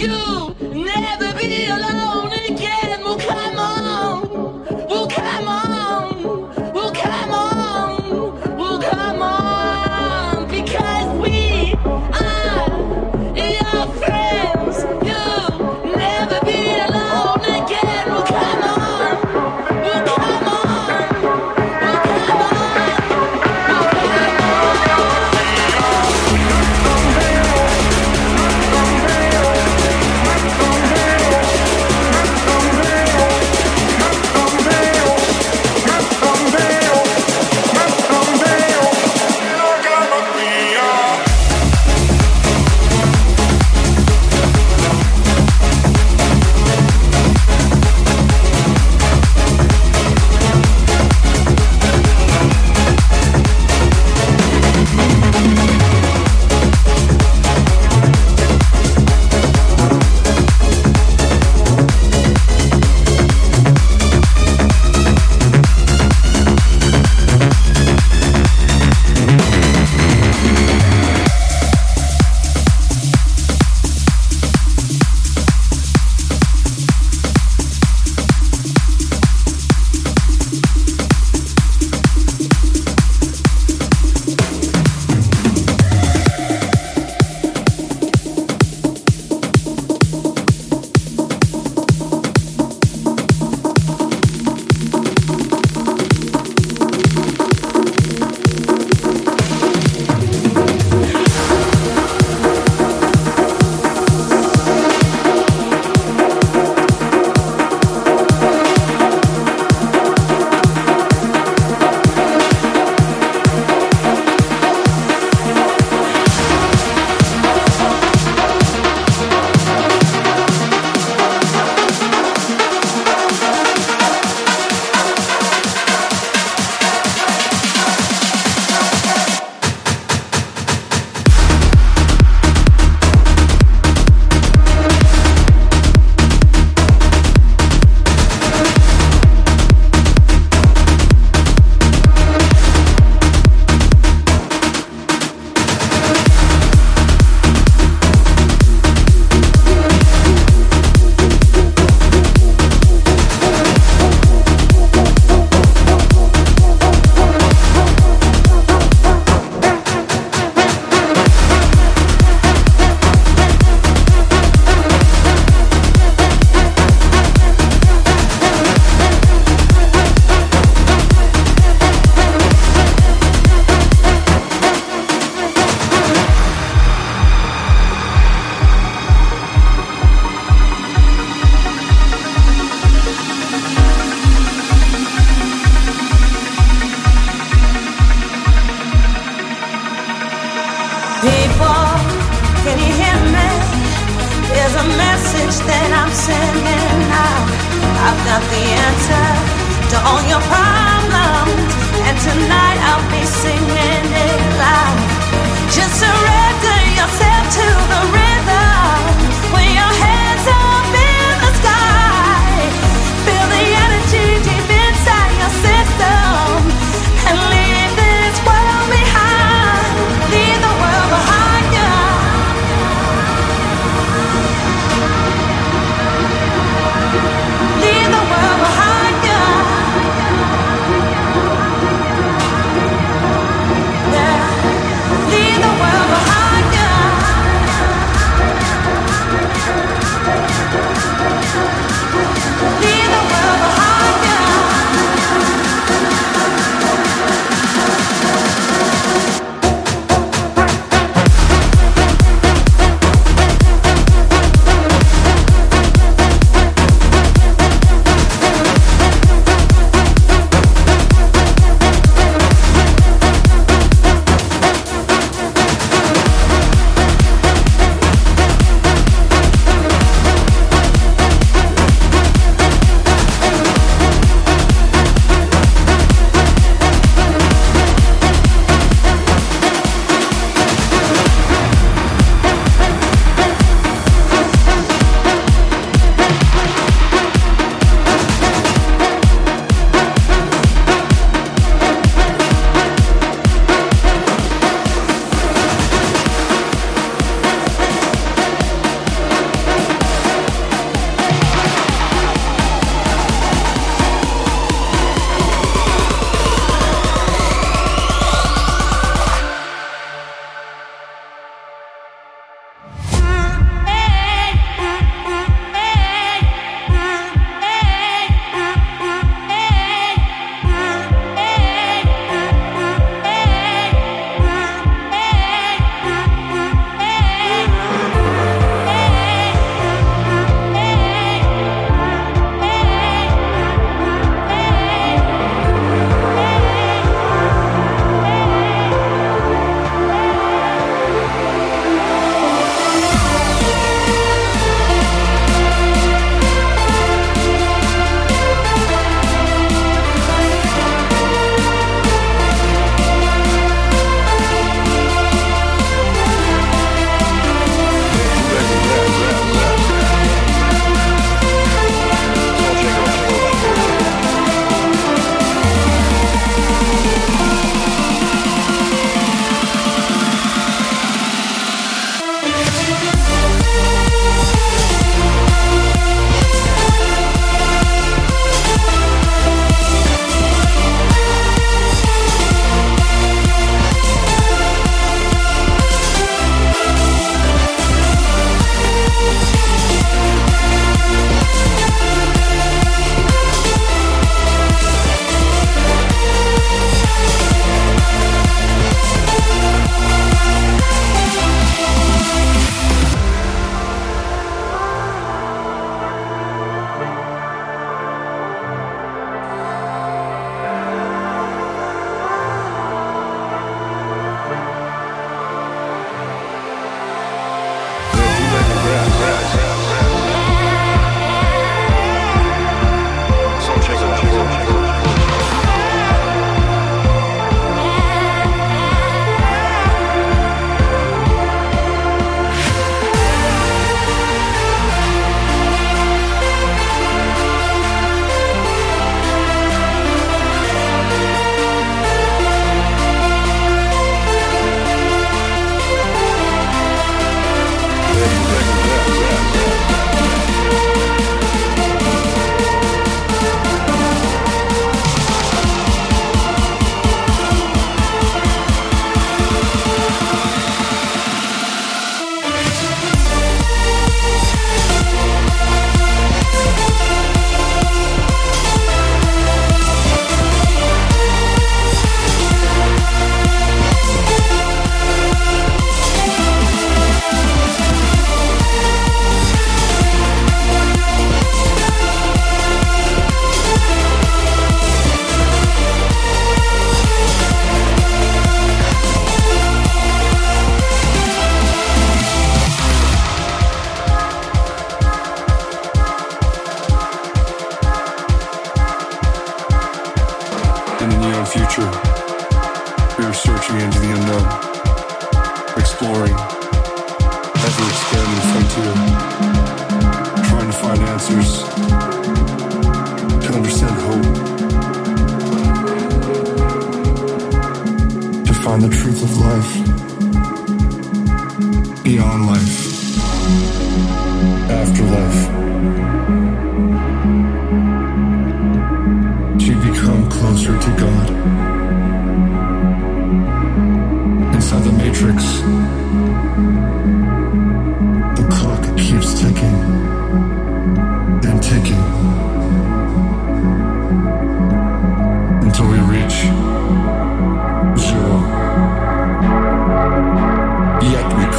you.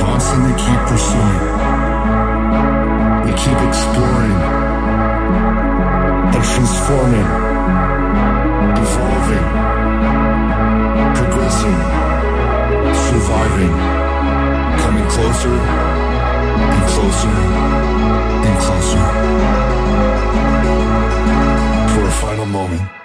constantly keep pursuing. We keep exploring. And transforming, evolving, progressing, surviving, coming closer and closer and closer. For a final moment.